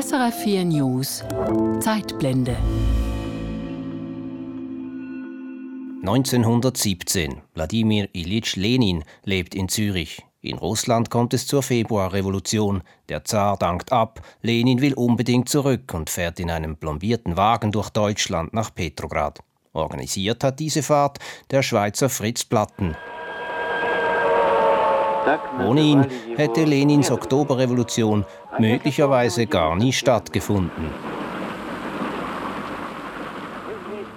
SRF 4 News Zeitblende 1917. Wladimir Ilyich Lenin lebt in Zürich. In Russland kommt es zur Februarrevolution. Der Zar dankt ab, Lenin will unbedingt zurück und fährt in einem plombierten Wagen durch Deutschland nach Petrograd. Organisiert hat diese Fahrt der Schweizer Fritz Platten. Ohne ihn hätte Lenins Oktoberrevolution möglicherweise gar nie stattgefunden.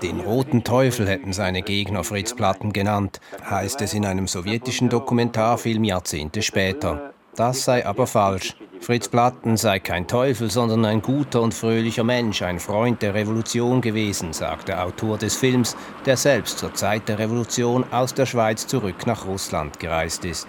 Den roten Teufel hätten seine Gegner Fritz Platten genannt, heißt es in einem sowjetischen Dokumentarfilm Jahrzehnte später. Das sei aber falsch. Fritz Platten sei kein Teufel, sondern ein guter und fröhlicher Mensch, ein Freund der Revolution gewesen, sagt der Autor des Films, der selbst zur Zeit der Revolution aus der Schweiz zurück nach Russland gereist ist.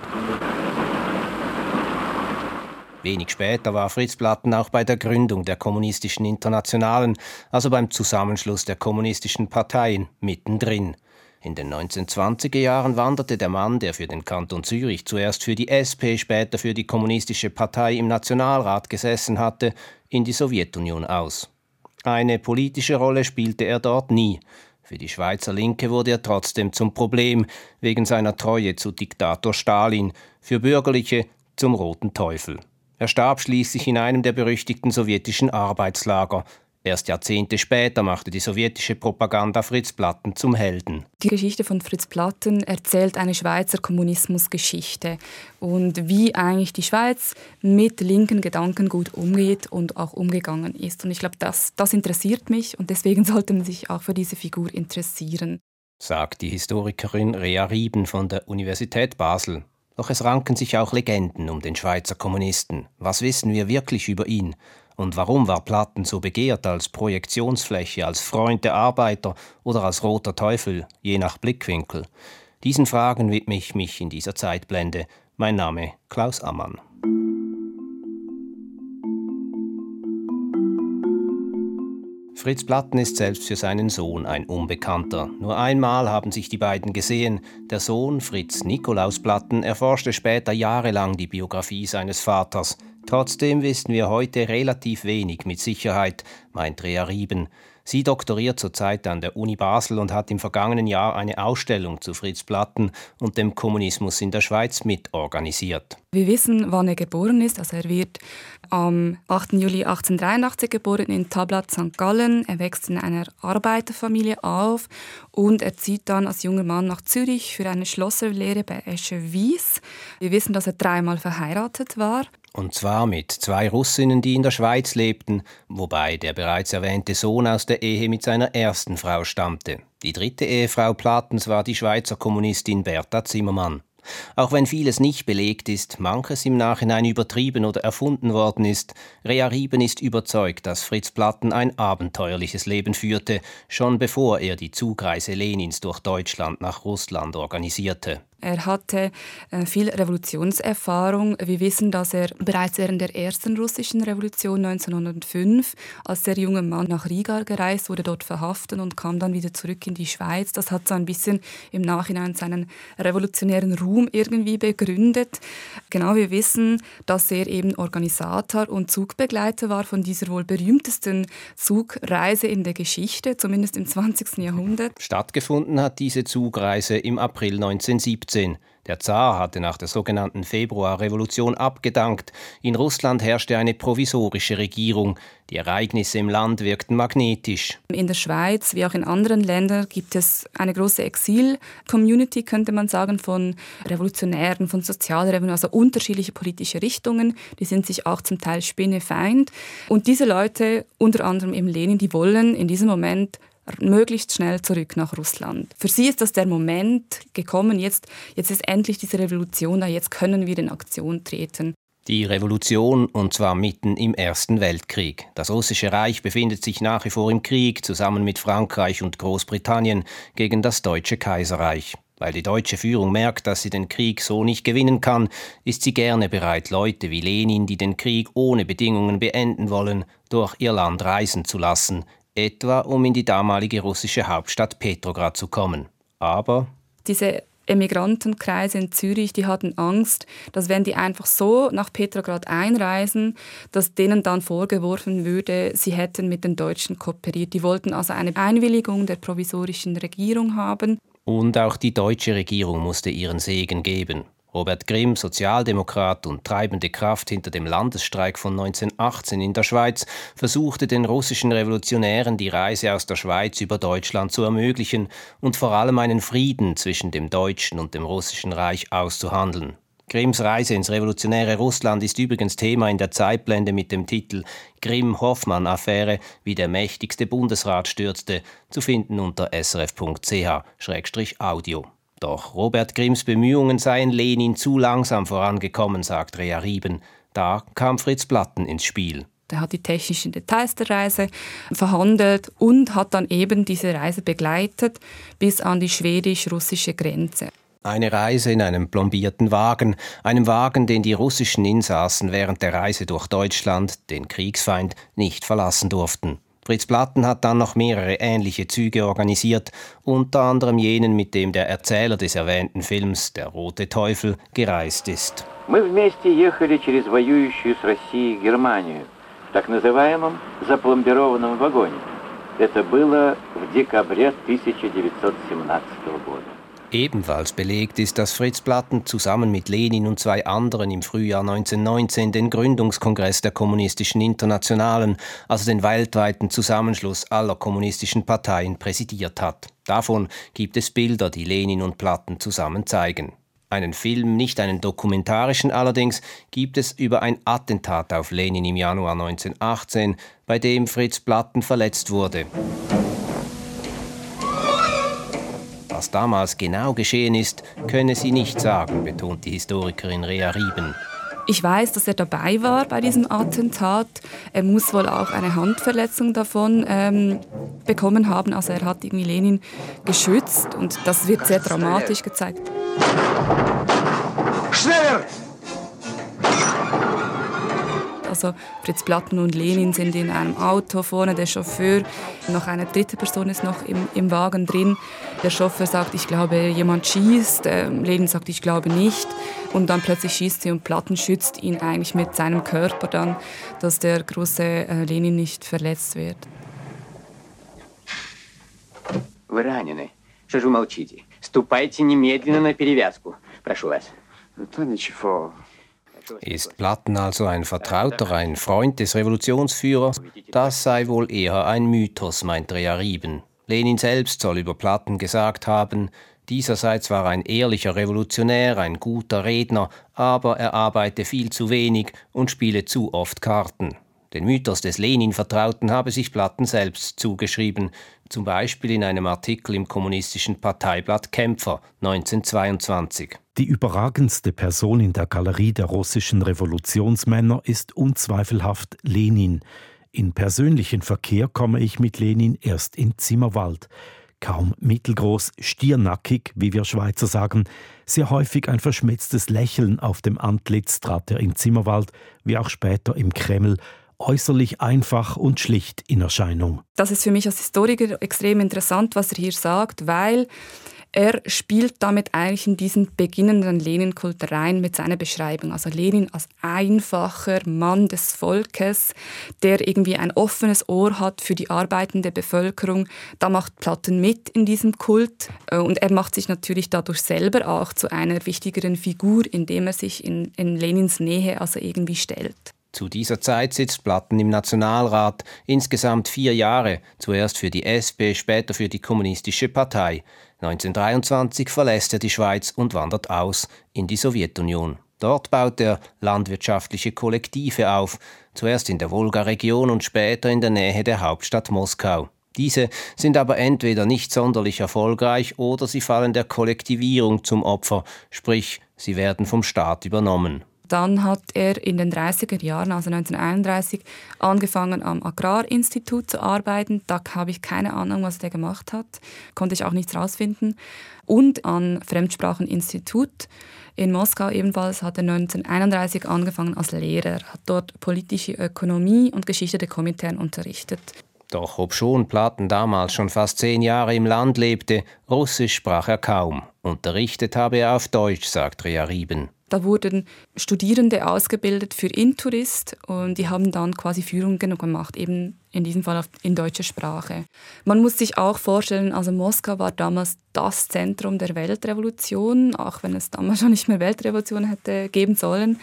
Wenig später war Fritz Platten auch bei der Gründung der Kommunistischen Internationalen, also beim Zusammenschluss der kommunistischen Parteien, mittendrin. In den 1920er Jahren wanderte der Mann, der für den Kanton Zürich zuerst für die SP, später für die Kommunistische Partei im Nationalrat gesessen hatte, in die Sowjetunion aus. Eine politische Rolle spielte er dort nie. Für die Schweizer Linke wurde er trotzdem zum Problem wegen seiner Treue zu Diktator Stalin, für Bürgerliche zum Roten Teufel. Er starb schließlich in einem der berüchtigten sowjetischen Arbeitslager. Erst Jahrzehnte später machte die sowjetische Propaganda Fritz Platten zum Helden. Die Geschichte von Fritz Platten erzählt eine Schweizer Kommunismusgeschichte und wie eigentlich die Schweiz mit linken Gedanken gut umgeht und auch umgegangen ist. Und ich glaube, das, das interessiert mich und deswegen sollte man sich auch für diese Figur interessieren. Sagt die Historikerin Rea Rieben von der Universität Basel. Doch es ranken sich auch Legenden um den Schweizer Kommunisten. Was wissen wir wirklich über ihn? Und warum war Platten so begehrt als Projektionsfläche, als Freund der Arbeiter oder als roter Teufel, je nach Blickwinkel? Diesen Fragen widme ich mich in dieser Zeitblende. Mein Name Klaus Ammann. Fritz Platten ist selbst für seinen Sohn ein Unbekannter. Nur einmal haben sich die beiden gesehen. Der Sohn, Fritz Nikolaus Platten, erforschte später jahrelang die Biografie seines Vaters. Trotzdem wissen wir heute relativ wenig mit Sicherheit, meint Rea Rieben. Sie doktoriert zurzeit an der Uni Basel und hat im vergangenen Jahr eine Ausstellung zu Fritz Platten und dem Kommunismus in der Schweiz mitorganisiert. Wir wissen, wann er geboren ist. Also er wird am 8. Juli 1883 geboren in Tablat St. Gallen. Er wächst in einer Arbeiterfamilie auf und er zieht dann als junger Mann nach Zürich für eine Schlosserlehre bei Esche Wies. Wir wissen, dass er dreimal verheiratet war. Und zwar mit zwei Russinnen, die in der Schweiz lebten, wobei der bereits erwähnte Sohn aus der Ehe mit seiner ersten Frau stammte. Die dritte Ehefrau Platens war die Schweizer Kommunistin Bertha Zimmermann. Auch wenn vieles nicht belegt ist, manches im Nachhinein übertrieben oder erfunden worden ist, Rea Rieben ist überzeugt, dass Fritz Platten ein abenteuerliches Leben führte, schon bevor er die Zugreise Lenins durch Deutschland nach Russland organisierte. Er hatte äh, viel Revolutionserfahrung. Wir wissen, dass er bereits während der ersten russischen Revolution 1905 als sehr junger Mann nach Riga gereist wurde, dort verhaftet und kam dann wieder zurück in die Schweiz. Das hat so ein bisschen im Nachhinein seinen revolutionären Ruhm irgendwie begründet. Genau, wir wissen, dass er eben Organisator und Zugbegleiter war von dieser wohl berühmtesten Zugreise in der Geschichte, zumindest im 20. Jahrhundert. Stattgefunden hat diese Zugreise im April 1917. 1917. Der Zar hatte nach der sogenannten Februarrevolution abgedankt. In Russland herrschte eine provisorische Regierung. Die Ereignisse im Land wirkten magnetisch. In der Schweiz wie auch in anderen Ländern gibt es eine große Exil-Community, könnte man sagen, von Revolutionären, von Sozialrevolutionären, also unterschiedliche politische Richtungen. Die sind sich auch zum Teil spinnefeind. Und diese Leute, unter anderem eben Lenin, die wollen in diesem Moment möglichst schnell zurück nach Russland. Für sie ist das der Moment gekommen, jetzt, jetzt ist endlich diese Revolution da, jetzt können wir in Aktion treten. Die Revolution, und zwar mitten im Ersten Weltkrieg. Das russische Reich befindet sich nach wie vor im Krieg, zusammen mit Frankreich und Großbritannien, gegen das deutsche Kaiserreich. Weil die deutsche Führung merkt, dass sie den Krieg so nicht gewinnen kann, ist sie gerne bereit, Leute wie Lenin, die den Krieg ohne Bedingungen beenden wollen, durch ihr Land reisen zu lassen, etwa um in die damalige russische Hauptstadt Petrograd zu kommen. Aber diese Emigrantenkreise in Zürich, die hatten Angst, dass wenn die einfach so nach Petrograd einreisen, dass denen dann vorgeworfen würde, sie hätten mit den Deutschen kooperiert. Die wollten also eine Einwilligung der provisorischen Regierung haben. Und auch die deutsche Regierung musste ihren Segen geben. Robert Grimm, Sozialdemokrat und treibende Kraft hinter dem Landesstreik von 1918 in der Schweiz, versuchte den russischen Revolutionären die Reise aus der Schweiz über Deutschland zu ermöglichen und vor allem einen Frieden zwischen dem deutschen und dem russischen Reich auszuhandeln. Grimms Reise ins revolutionäre Russland ist übrigens Thema in der Zeitblende mit dem Titel Grimm-Hoffmann-Affäre, wie der mächtigste Bundesrat stürzte, zu finden unter srf.ch-audio. Doch Robert Grimms Bemühungen seien Lenin zu langsam vorangekommen, sagt Rea Rieben. Da kam Fritz Platten ins Spiel. Er hat die technischen Details der Reise verhandelt und hat dann eben diese Reise begleitet bis an die schwedisch-russische Grenze. Eine Reise in einem plombierten Wagen, einem Wagen, den die russischen Insassen während der Reise durch Deutschland, den Kriegsfeind, nicht verlassen durften. Fritz Platten hat dann noch mehrere ähnliche Züge organisiert, unter anderem jenen, mit dem der Erzähler des erwähnten Films Der rote Teufel gereist ist. Мы вместе ехали через воюющую с Россией Германию в так называемом запломбированном вагоне. Это было в декабре 1917 года. Ebenfalls belegt ist, dass Fritz Platten zusammen mit Lenin und zwei anderen im Frühjahr 1919 den Gründungskongress der Kommunistischen Internationalen, also den weltweiten Zusammenschluss aller kommunistischen Parteien, präsidiert hat. Davon gibt es Bilder, die Lenin und Platten zusammen zeigen. Einen Film, nicht einen dokumentarischen allerdings, gibt es über ein Attentat auf Lenin im Januar 1918, bei dem Fritz Platten verletzt wurde. Was damals genau geschehen ist, könne sie nicht sagen, betont die Historikerin Rea Rieben. Ich weiß, dass er dabei war bei diesem Attentat. Er muss wohl auch eine Handverletzung davon ähm, bekommen haben. Also er hat irgendwie Lenin geschützt und das wird sehr dramatisch gezeigt. Schneller! Also Fritz Platten und Lenin sind in einem Auto vorne, der Chauffeur, noch eine dritte Person ist noch im, im Wagen drin. Der Chauffeur sagt, ich glaube, jemand schießt. Äh, Lenin sagt, ich glaube nicht. Und dann plötzlich schießt sie und Platten schützt ihn eigentlich mit seinem Körper dann, dass der große äh, Lenin nicht verletzt wird. Вы ранены. Что же вы молчите? Ступайте немедленно на перевязку. Прошу вас. Да ничего. Ist Platten also ein Vertrauter, ein Freund des Revolutionsführers? Das sei wohl eher ein Mythos, meint Rea Rieben. Lenin selbst soll über Platten gesagt haben, dieser sei zwar ein ehrlicher Revolutionär, ein guter Redner, aber er arbeite viel zu wenig und spiele zu oft Karten. Den Mythos des Lenin-Vertrauten habe sich Platten selbst zugeschrieben, zum Beispiel in einem Artikel im kommunistischen Parteiblatt Kämpfer 1922. Die überragendste Person in der Galerie der russischen Revolutionsmänner ist unzweifelhaft Lenin. In persönlichen Verkehr komme ich mit Lenin erst in Zimmerwald. Kaum mittelgroß, stiernackig, wie wir Schweizer sagen, sehr häufig ein verschmitztes Lächeln auf dem Antlitz trat er im Zimmerwald, wie auch später im Kreml, äußerlich einfach und schlicht in Erscheinung. Das ist für mich als Historiker extrem interessant, was er hier sagt, weil er spielt damit eigentlich in diesen beginnenden Lenin-Kult rein mit seiner Beschreibung. Also Lenin als einfacher Mann des Volkes, der irgendwie ein offenes Ohr hat für die arbeitende Bevölkerung. Da macht Platten mit in diesem Kult äh, und er macht sich natürlich dadurch selber auch zu einer wichtigeren Figur, indem er sich in, in Lenins Nähe also irgendwie stellt. Zu dieser Zeit sitzt Platten im Nationalrat, insgesamt vier Jahre, zuerst für die SP, später für die Kommunistische Partei. 1923 verlässt er die Schweiz und wandert aus in die Sowjetunion. Dort baut er landwirtschaftliche Kollektive auf, zuerst in der Wolga-Region und später in der Nähe der Hauptstadt Moskau. Diese sind aber entweder nicht sonderlich erfolgreich oder sie fallen der Kollektivierung zum Opfer, sprich sie werden vom Staat übernommen. Dann hat er in den 30er Jahren, also 1931, angefangen am Agrarinstitut zu arbeiten. Da habe ich keine Ahnung, was der gemacht hat. Konnte ich auch nichts rausfinden. Und am Fremdspracheninstitut in Moskau ebenfalls hat er 1931 angefangen als Lehrer, hat dort politische Ökonomie und Geschichte der Komintern unterrichtet. Doch obschon Platen damals schon fast zehn Jahre im Land lebte, Russisch sprach er kaum. Unterrichtet habe er auf Deutsch, sagt Rea Rieben. Da wurden Studierende ausgebildet für Intourist und die haben dann quasi Führungen gemacht, eben in diesem Fall in deutscher Sprache. Man muss sich auch vorstellen, also Moskau war damals das Zentrum der Weltrevolution, auch wenn es damals schon nicht mehr Weltrevolution hätte geben sollen.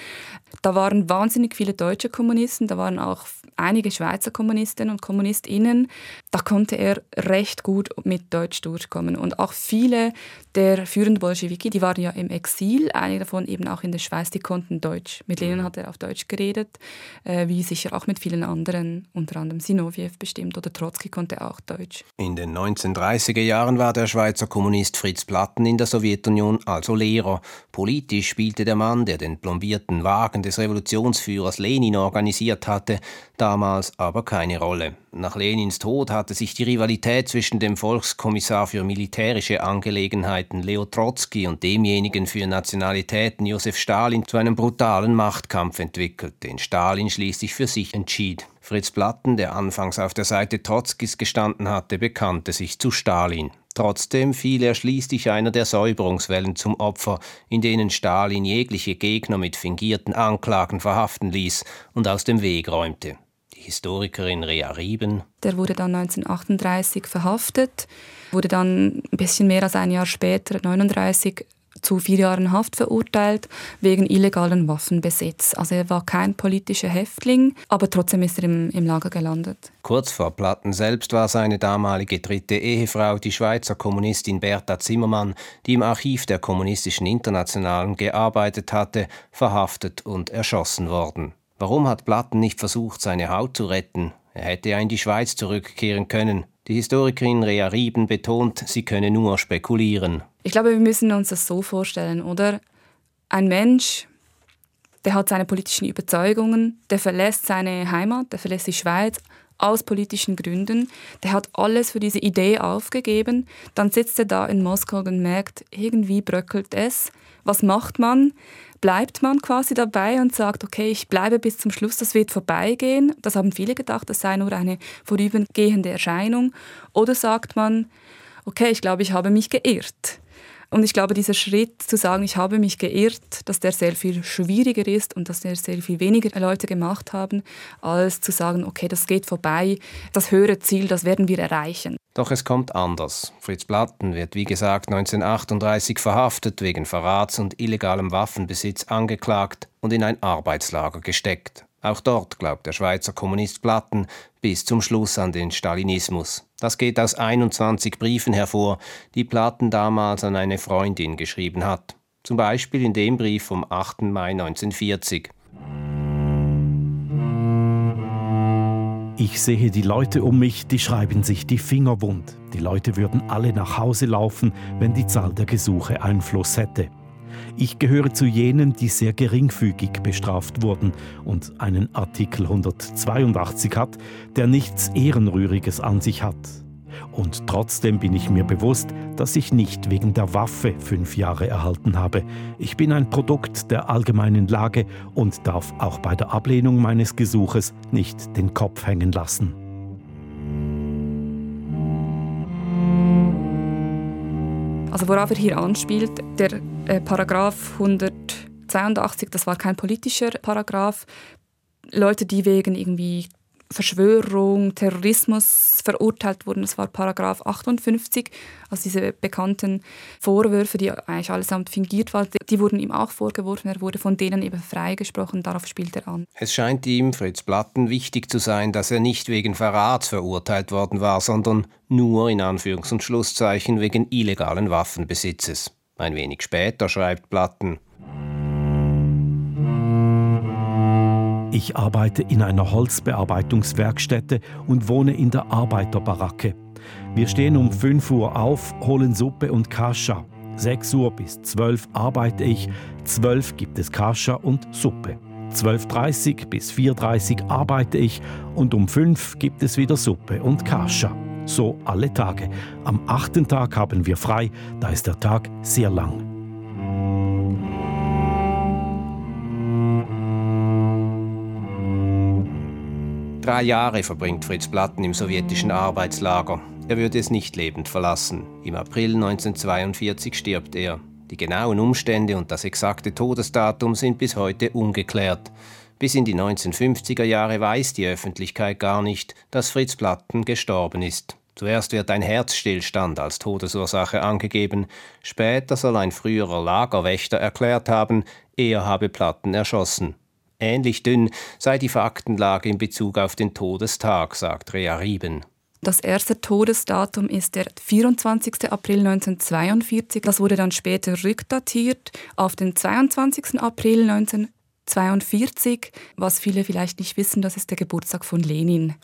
Da waren wahnsinnig viele deutsche Kommunisten, da waren auch einige Schweizer Kommunistinnen und Kommunistinnen. Da konnte er recht gut mit Deutsch durchkommen. Und auch viele der führenden Bolschewiki, die waren ja im Exil, einige davon eben auch in der Schweiz, die konnten Deutsch. Mit Lenin hat er auf Deutsch geredet, äh, wie sicher auch mit vielen anderen, unter anderem Zinoviev bestimmt oder Trotzki konnte auch Deutsch. In den 1930er Jahren war der Schweizer Kommunist Fritz Platten in der Sowjetunion also Lehrer. Politisch spielte der Mann, der den plombierten Wagen des Revolutionsführers Lenin organisiert hatte, damals aber keine Rolle. Nach Lenins Tod hatte sich die Rivalität zwischen dem Volkskommissar für militärische Angelegenheiten Leo Trotzki und demjenigen für Nationalitäten Josef Stalin zu einem brutalen Machtkampf entwickelt, den Stalin schließlich für sich entschied. Fritz Platten, der anfangs auf der Seite Trotzkis gestanden hatte, bekannte sich zu Stalin. Trotzdem fiel er schließlich einer der Säuberungswellen zum Opfer, in denen Stalin jegliche Gegner mit fingierten Anklagen verhaften ließ und aus dem Weg räumte. Die Historikerin Rea Rieben. Der wurde dann 1938 verhaftet, wurde dann ein bisschen mehr als ein Jahr später, 1939, zu vier Jahren Haft verurteilt wegen illegalen Waffenbesitz. Also er war kein politischer Häftling, aber trotzdem ist er im, im Lager gelandet. Kurz vor Platten selbst war seine damalige dritte Ehefrau, die Schweizer Kommunistin Bertha Zimmermann, die im Archiv der Kommunistischen Internationalen gearbeitet hatte, verhaftet und erschossen worden. Warum hat Platten nicht versucht, seine Haut zu retten? Er hätte ja in die Schweiz zurückkehren können. Die Historikerin Rea Rieben betont, sie könne nur spekulieren. Ich glaube, wir müssen uns das so vorstellen, oder? Ein Mensch, der hat seine politischen Überzeugungen, der verlässt seine Heimat, der verlässt die Schweiz aus politischen Gründen, der hat alles für diese Idee aufgegeben, dann sitzt er da in Moskau und merkt, irgendwie bröckelt es. Was macht man? bleibt man quasi dabei und sagt, okay, ich bleibe bis zum Schluss, das wird vorbeigehen. Das haben viele gedacht, das sei nur eine vorübergehende Erscheinung. Oder sagt man, okay, ich glaube, ich habe mich geirrt. Und ich glaube, dieser Schritt zu sagen, ich habe mich geirrt, dass der sehr viel schwieriger ist und dass der sehr viel weniger Leute gemacht haben, als zu sagen, okay, das geht vorbei, das höhere Ziel, das werden wir erreichen. Doch es kommt anders. Fritz Platten wird wie gesagt 1938 verhaftet, wegen Verrats und illegalem Waffenbesitz angeklagt und in ein Arbeitslager gesteckt. Auch dort glaubt der Schweizer Kommunist Platten bis zum Schluss an den Stalinismus. Das geht aus 21 Briefen hervor, die Platten damals an eine Freundin geschrieben hat. Zum Beispiel in dem Brief vom 8. Mai 1940. Ich sehe die Leute um mich, die schreiben sich die Finger wund. Die Leute würden alle nach Hause laufen, wenn die Zahl der Gesuche Einfluss hätte. Ich gehöre zu jenen, die sehr geringfügig bestraft wurden und einen Artikel 182 hat, der nichts Ehrenrühriges an sich hat. Und trotzdem bin ich mir bewusst, dass ich nicht wegen der Waffe fünf Jahre erhalten habe. Ich bin ein Produkt der allgemeinen Lage und darf auch bei der Ablehnung meines Gesuches nicht den Kopf hängen lassen. Also worauf er hier anspielt, der äh, Paragraph 182, das war kein politischer Paragraph. Leute, die wegen irgendwie Verschwörung, Terrorismus verurteilt wurden. Das war Paragraph 58, also diese bekannten Vorwürfe, die eigentlich allesamt fingiert waren, die wurden ihm auch vorgeworfen. Er wurde von denen eben freigesprochen. Darauf spielt er an. Es scheint ihm, Fritz Platten, wichtig zu sein, dass er nicht wegen Verrats verurteilt worden war, sondern nur in Anführungs- und Schlusszeichen wegen illegalen Waffenbesitzes. Ein wenig später schreibt Platten, Ich arbeite in einer Holzbearbeitungswerkstätte und wohne in der Arbeiterbaracke. Wir stehen um 5 Uhr auf, holen Suppe und Kascha. 6 Uhr bis 12 arbeite ich, 12 gibt es Kascha und Suppe. 12.30 bis 4.30 arbeite ich und um 5 gibt es wieder Suppe und Kascha. So alle Tage. Am achten Tag haben wir frei, da ist der Tag sehr lang. Drei Jahre verbringt Fritz Platten im sowjetischen Arbeitslager. er würde es nicht lebend verlassen. Im April 1942 stirbt er. Die genauen Umstände und das exakte Todesdatum sind bis heute ungeklärt. Bis in die 1950er Jahre weiß die Öffentlichkeit gar nicht, dass Fritz Platten gestorben ist. Zuerst wird ein Herzstillstand als Todesursache angegeben, später soll ein früherer Lagerwächter erklärt haben, er habe Platten erschossen. Ähnlich dünn sei die Faktenlage in Bezug auf den Todestag, sagt Rea Rieben. Das erste Todesdatum ist der 24. April 1942. Das wurde dann später rückdatiert auf den 22. April 1942. Was viele vielleicht nicht wissen, das ist der Geburtstag von Lenin.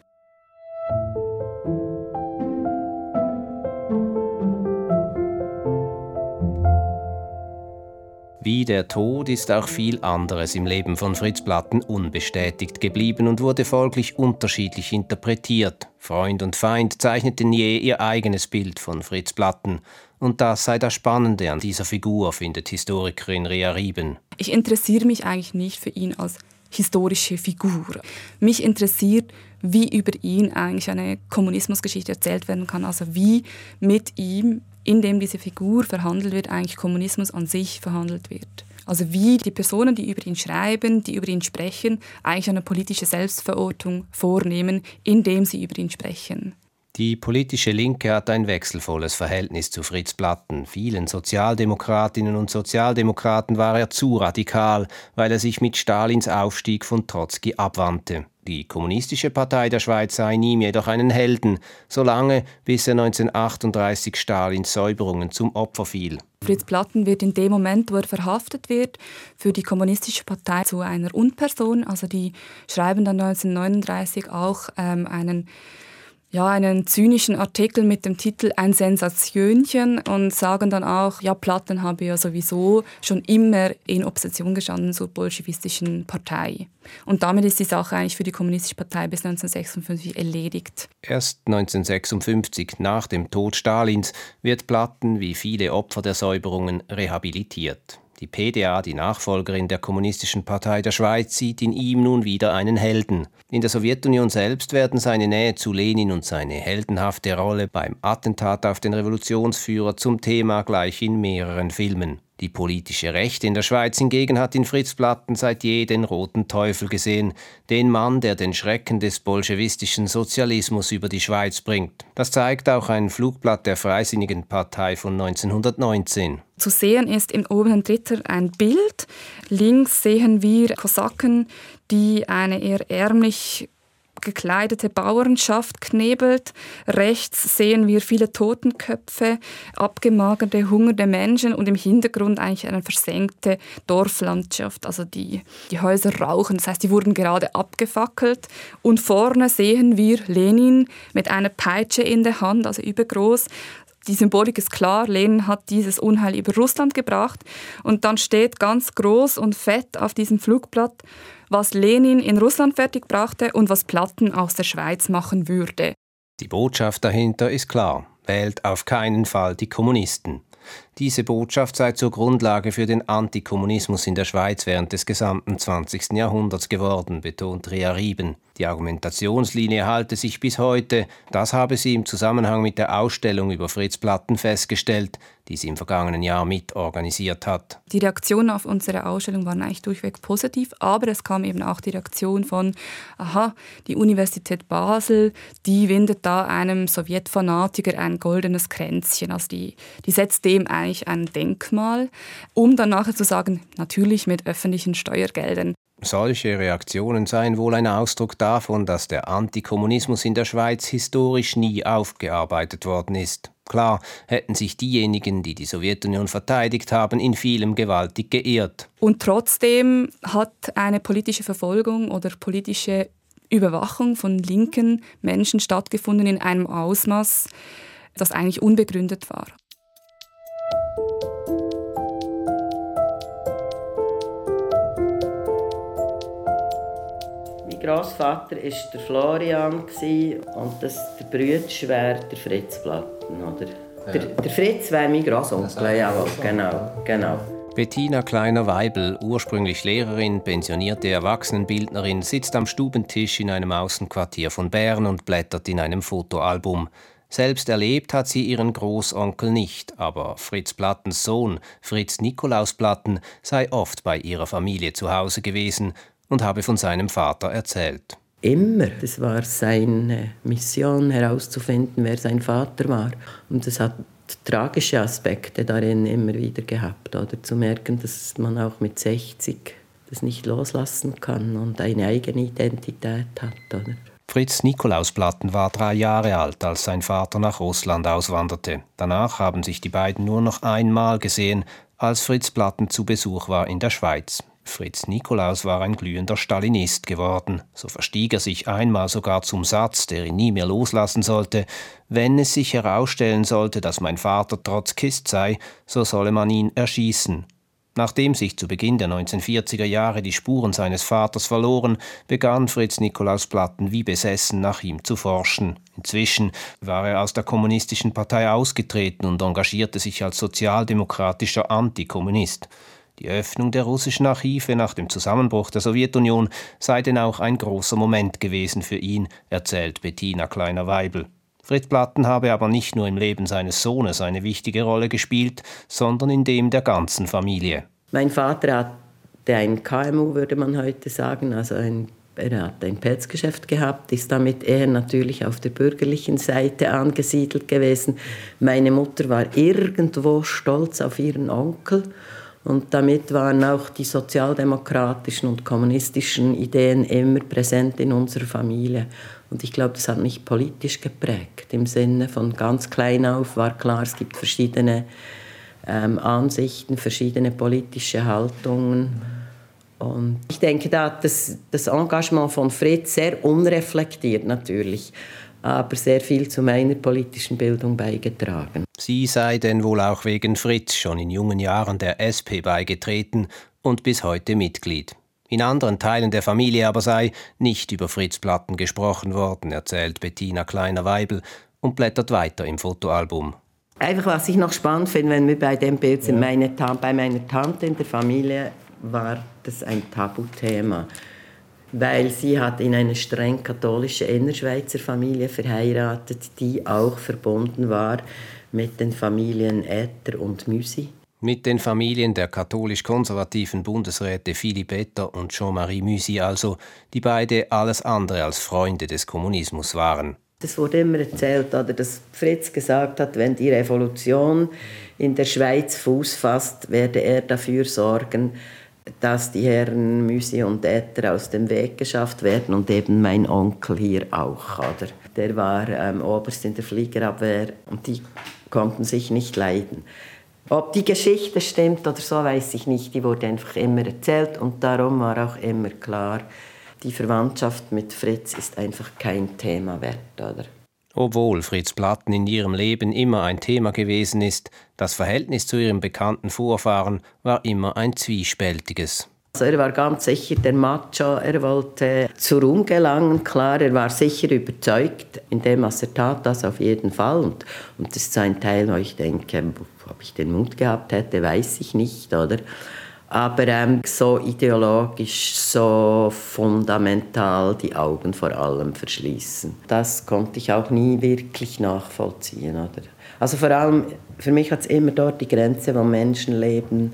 Wie der Tod ist auch viel anderes im Leben von Fritz Platten unbestätigt geblieben und wurde folglich unterschiedlich interpretiert. Freund und Feind zeichneten je ihr eigenes Bild von Fritz Platten. Und das sei das Spannende an dieser Figur, findet Historikerin Rea Rieben. Ich interessiere mich eigentlich nicht für ihn als historische Figur. Mich interessiert, wie über ihn eigentlich eine Kommunismusgeschichte erzählt werden kann, also wie mit ihm in dem diese Figur verhandelt wird, eigentlich Kommunismus an sich verhandelt wird. Also wie die Personen, die über ihn schreiben, die über ihn sprechen, eigentlich eine politische Selbstverortung vornehmen, indem sie über ihn sprechen. Die politische Linke hat ein wechselvolles Verhältnis zu Fritz Platten. Vielen Sozialdemokratinnen und Sozialdemokraten war er zu radikal, weil er sich mit Stalins Aufstieg von Trotzki abwandte. Die Kommunistische Partei der Schweiz sah in ihm jedoch einen Helden, solange bis er 1938 Stalins Säuberungen zum Opfer fiel. Fritz Platten wird in dem Moment, wo er verhaftet wird, für die Kommunistische Partei zu einer Unperson. Also die schreiben dann 1939 auch ähm, einen ja, einen zynischen Artikel mit dem Titel Ein Sensationchen und sagen dann auch, ja, Platten habe ja sowieso schon immer in Opposition gestanden zur bolschewistischen Partei. Und damit ist die Sache eigentlich für die Kommunistische Partei bis 1956 erledigt. Erst 1956, nach dem Tod Stalins, wird Platten wie viele Opfer der Säuberungen rehabilitiert. Die PDA, die Nachfolgerin der Kommunistischen Partei der Schweiz, sieht in ihm nun wieder einen Helden. In der Sowjetunion selbst werden seine Nähe zu Lenin und seine heldenhafte Rolle beim Attentat auf den Revolutionsführer zum Thema gleich in mehreren Filmen. Die politische Rechte in der Schweiz hingegen hat in Fritz Platten seit je den roten Teufel gesehen, den Mann, der den Schrecken des bolschewistischen Sozialismus über die Schweiz bringt. Das zeigt auch ein Flugblatt der Freisinnigen Partei von 1919. Zu sehen ist im oberen Drittel ein Bild. Links sehen wir Kosaken, die eine eher ärmlich gekleidete Bauernschaft knebelt. Rechts sehen wir viele Totenköpfe, abgemagerte, hungernde Menschen und im Hintergrund eigentlich eine versenkte Dorflandschaft. Also die, die Häuser rauchen, das heißt, die wurden gerade abgefackelt. Und vorne sehen wir Lenin mit einer Peitsche in der Hand, also übergroß, die Symbolik ist klar, Lenin hat dieses Unheil über Russland gebracht und dann steht ganz groß und fett auf diesem Flugblatt, was Lenin in Russland fertigbrachte und was Platten aus der Schweiz machen würde. Die Botschaft dahinter ist klar. Wählt auf keinen Fall die Kommunisten. Diese Botschaft sei zur Grundlage für den Antikommunismus in der Schweiz während des gesamten 20. Jahrhunderts geworden, betont Ria Rieben. Die Argumentationslinie halte sich bis heute. Das habe sie im Zusammenhang mit der Ausstellung über Fritz Platten festgestellt, die sie im vergangenen Jahr mitorganisiert hat. Die Reaktionen auf unsere Ausstellung waren eigentlich durchweg positiv, aber es kam eben auch die Reaktion von, aha, die Universität Basel, die windet da einem Sowjetfanatiker ein goldenes Kränzchen. Also die, die setzt dem eigentlich ein Denkmal, um dann nachher zu sagen, natürlich mit öffentlichen Steuergeldern. Solche Reaktionen seien wohl ein Ausdruck davon, dass der Antikommunismus in der Schweiz historisch nie aufgearbeitet worden ist. Klar hätten sich diejenigen, die die Sowjetunion verteidigt haben, in vielem gewaltig geirrt. Und trotzdem hat eine politische Verfolgung oder politische Überwachung von linken Menschen stattgefunden in einem Ausmaß, das eigentlich unbegründet war. Großvater war der Florian und das, der Brütsch wäre der Fritz Platten. Oder? Ja. Der, der, Fritz wäre mein Großonkel, ja, genau, genau. Bettina Kleiner-Weibel, ursprünglich Lehrerin, pensionierte Erwachsenenbildnerin, sitzt am Stubentisch in einem Außenquartier von Bern und blättert in einem Fotoalbum. Selbst erlebt hat sie ihren Großonkel nicht, aber Fritz Plattens Sohn, Fritz Nikolaus Platten, sei oft bei ihrer Familie zu Hause gewesen und habe von seinem Vater erzählt. Immer. Das war seine Mission, herauszufinden, wer sein Vater war. Und es hat tragische Aspekte darin immer wieder gehabt. Oder zu merken, dass man auch mit 60 das nicht loslassen kann und eine eigene Identität hat. Oder? Fritz Nikolaus Platten war drei Jahre alt, als sein Vater nach Russland auswanderte. Danach haben sich die beiden nur noch einmal gesehen, als Fritz Platten zu Besuch war in der Schweiz. Fritz Nikolaus war ein glühender Stalinist geworden. So verstieg er sich einmal sogar zum Satz, der ihn nie mehr loslassen sollte: Wenn es sich herausstellen sollte, dass mein Vater Trotzkist sei, so solle man ihn erschießen. Nachdem sich zu Beginn der 1940er Jahre die Spuren seines Vaters verloren, begann Fritz Nikolaus Platten wie besessen nach ihm zu forschen. Inzwischen war er aus der kommunistischen Partei ausgetreten und engagierte sich als sozialdemokratischer Antikommunist. Die Öffnung der russischen Archive nach dem Zusammenbruch der Sowjetunion sei denn auch ein großer Moment gewesen für ihn, erzählt Bettina Kleiner-Weibel. Fritz Platten habe aber nicht nur im Leben seines Sohnes eine wichtige Rolle gespielt, sondern in dem der ganzen Familie. Mein Vater hatte ein KMU, würde man heute sagen, also ein, er hat ein Pelzgeschäft gehabt, ist damit eher natürlich auf der bürgerlichen Seite angesiedelt gewesen. Meine Mutter war irgendwo stolz auf ihren Onkel und damit waren auch die sozialdemokratischen und kommunistischen Ideen immer präsent in unserer Familie. Und ich glaube, das hat mich politisch geprägt. Im Sinne von ganz klein auf war klar, es gibt verschiedene ähm, Ansichten, verschiedene politische Haltungen. Und ich denke, da hat das, das Engagement von Fritz sehr unreflektiert natürlich aber sehr viel zu meiner politischen Bildung beigetragen. Sie sei denn wohl auch wegen Fritz schon in jungen Jahren der SP beigetreten und bis heute Mitglied. In anderen Teilen der Familie aber sei nicht über Fritz Platten gesprochen worden, erzählt Bettina Kleiner-Weibel und blättert weiter im Fotoalbum. Einfach, was ich noch spannend finde, wenn wir bei dem Bild sind, meine bei meiner Tante in der Familie war das ein Tabuthema weil sie hat in eine streng katholische Innerschweizer Familie verheiratet, die auch verbunden war mit den Familien Äther und Müsi. Mit den Familien der katholisch-konservativen Bundesräte Philipp Etter und Jean-Marie Müsi also, die beide alles andere als Freunde des Kommunismus waren. Es wurde immer erzählt, oder, dass Fritz gesagt hat, wenn die Revolution in der Schweiz Fuß fasst, werde er dafür sorgen, dass die Herren Müsi und Äther aus dem Weg geschafft werden und eben mein Onkel hier auch. Oder? Der war ähm, Oberst in der Fliegerabwehr und die konnten sich nicht leiden. Ob die Geschichte stimmt oder so, weiß ich nicht. Die wurde einfach immer erzählt und darum war auch immer klar, die Verwandtschaft mit Fritz ist einfach kein Thema wert. Oder? Obwohl Fritz Platten in ihrem Leben immer ein Thema gewesen ist, das Verhältnis zu ihrem bekannten Vorfahren war immer ein zwiespältiges. Also er war ganz sicher der Macho, er wollte zur Ruhm gelangen, klar, er war sicher überzeugt in dem, was er tat, das auf jeden Fall. Und, und das ist ein Teil, wo ich denke, ob ich den Mut gehabt hätte, weiß ich nicht, oder? aber ähm, so ideologisch, so fundamental die Augen vor allem verschließen. Das konnte ich auch nie wirklich nachvollziehen. Oder? Also vor allem, für mich hat es immer dort die Grenze, wo Menschenleben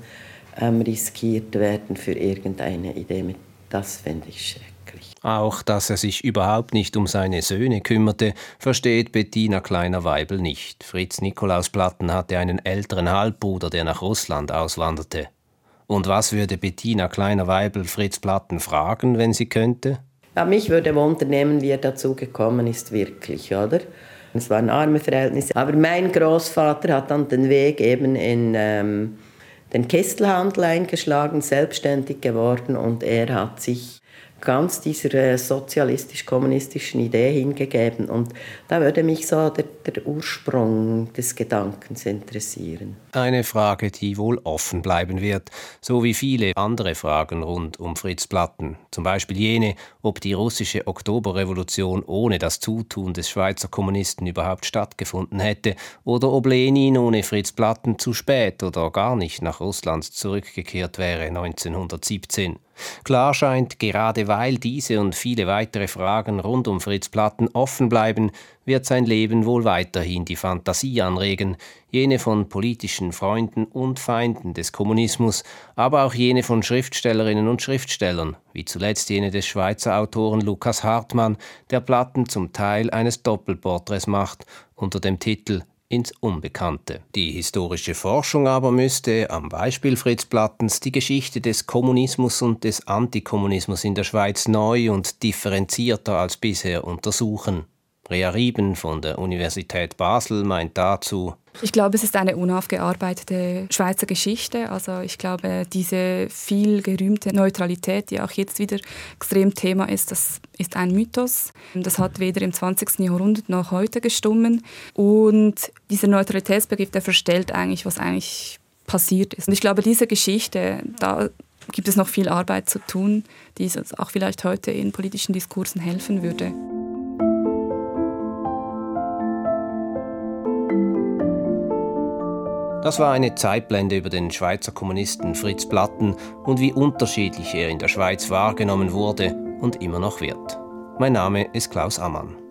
ähm, riskiert werden für irgendeine Idee. Das finde ich schrecklich. Auch, dass er sich überhaupt nicht um seine Söhne kümmerte, versteht Bettina Kleiner-Weibel nicht. Fritz Nikolaus Platten hatte einen älteren Halbbruder, der nach Russland auswanderte. Und was würde Bettina Kleiner-Weibel Fritz Platten fragen, wenn sie könnte? Ja, mich würde wundern, wie er dazu gekommen ist, wirklich, oder? Es waren arme Verhältnisse. Aber mein Großvater hat dann den Weg eben in ähm, den Kestelhandel eingeschlagen, selbstständig geworden und er hat sich ganz dieser äh, sozialistisch-kommunistischen Idee hingegeben. Und da würde mich so der, der, Ursprung des Gedankens interessieren. Eine Frage, die wohl offen bleiben wird, so wie viele andere Fragen rund um Fritz Platten. Zum Beispiel jene, ob die russische Oktoberrevolution ohne das Zutun des Schweizer Kommunisten überhaupt stattgefunden hätte oder ob Lenin ohne Fritz Platten zu spät oder gar nicht nach Russland zurückgekehrt wäre 1917. Klar scheint, gerade weil diese und viele weitere Fragen rund um Fritz Platten offen bleiben, wird sein Leben wohl weiterhin die Fantasie anregen, jene von politischen Freunden und Feinden des Kommunismus, aber auch jene von Schriftstellerinnen und Schriftstellern, wie zuletzt jene des Schweizer Autoren Lukas Hartmann, der Platten zum Teil eines Doppelporträts macht unter dem Titel ins Unbekannte. Die historische Forschung aber müsste, am Beispiel Fritz Plattens, die Geschichte des Kommunismus und des Antikommunismus in der Schweiz neu und differenzierter als bisher untersuchen. Rea Rieben von der Universität Basel meint dazu, ich glaube, es ist eine unaufgearbeitete Schweizer Geschichte. Also ich glaube, diese viel gerühmte Neutralität, die auch jetzt wieder extrem Thema ist, das ist ein Mythos. Das hat weder im 20. Jahrhundert noch heute gestummen. Und dieser Neutralitätsbegriff, der verstellt eigentlich, was eigentlich passiert ist. Und ich glaube, diese Geschichte, da gibt es noch viel Arbeit zu tun, die auch vielleicht heute in politischen Diskursen helfen würde. Das war eine Zeitblende über den Schweizer Kommunisten Fritz Platten und wie unterschiedlich er in der Schweiz wahrgenommen wurde und immer noch wird. Mein Name ist Klaus Ammann.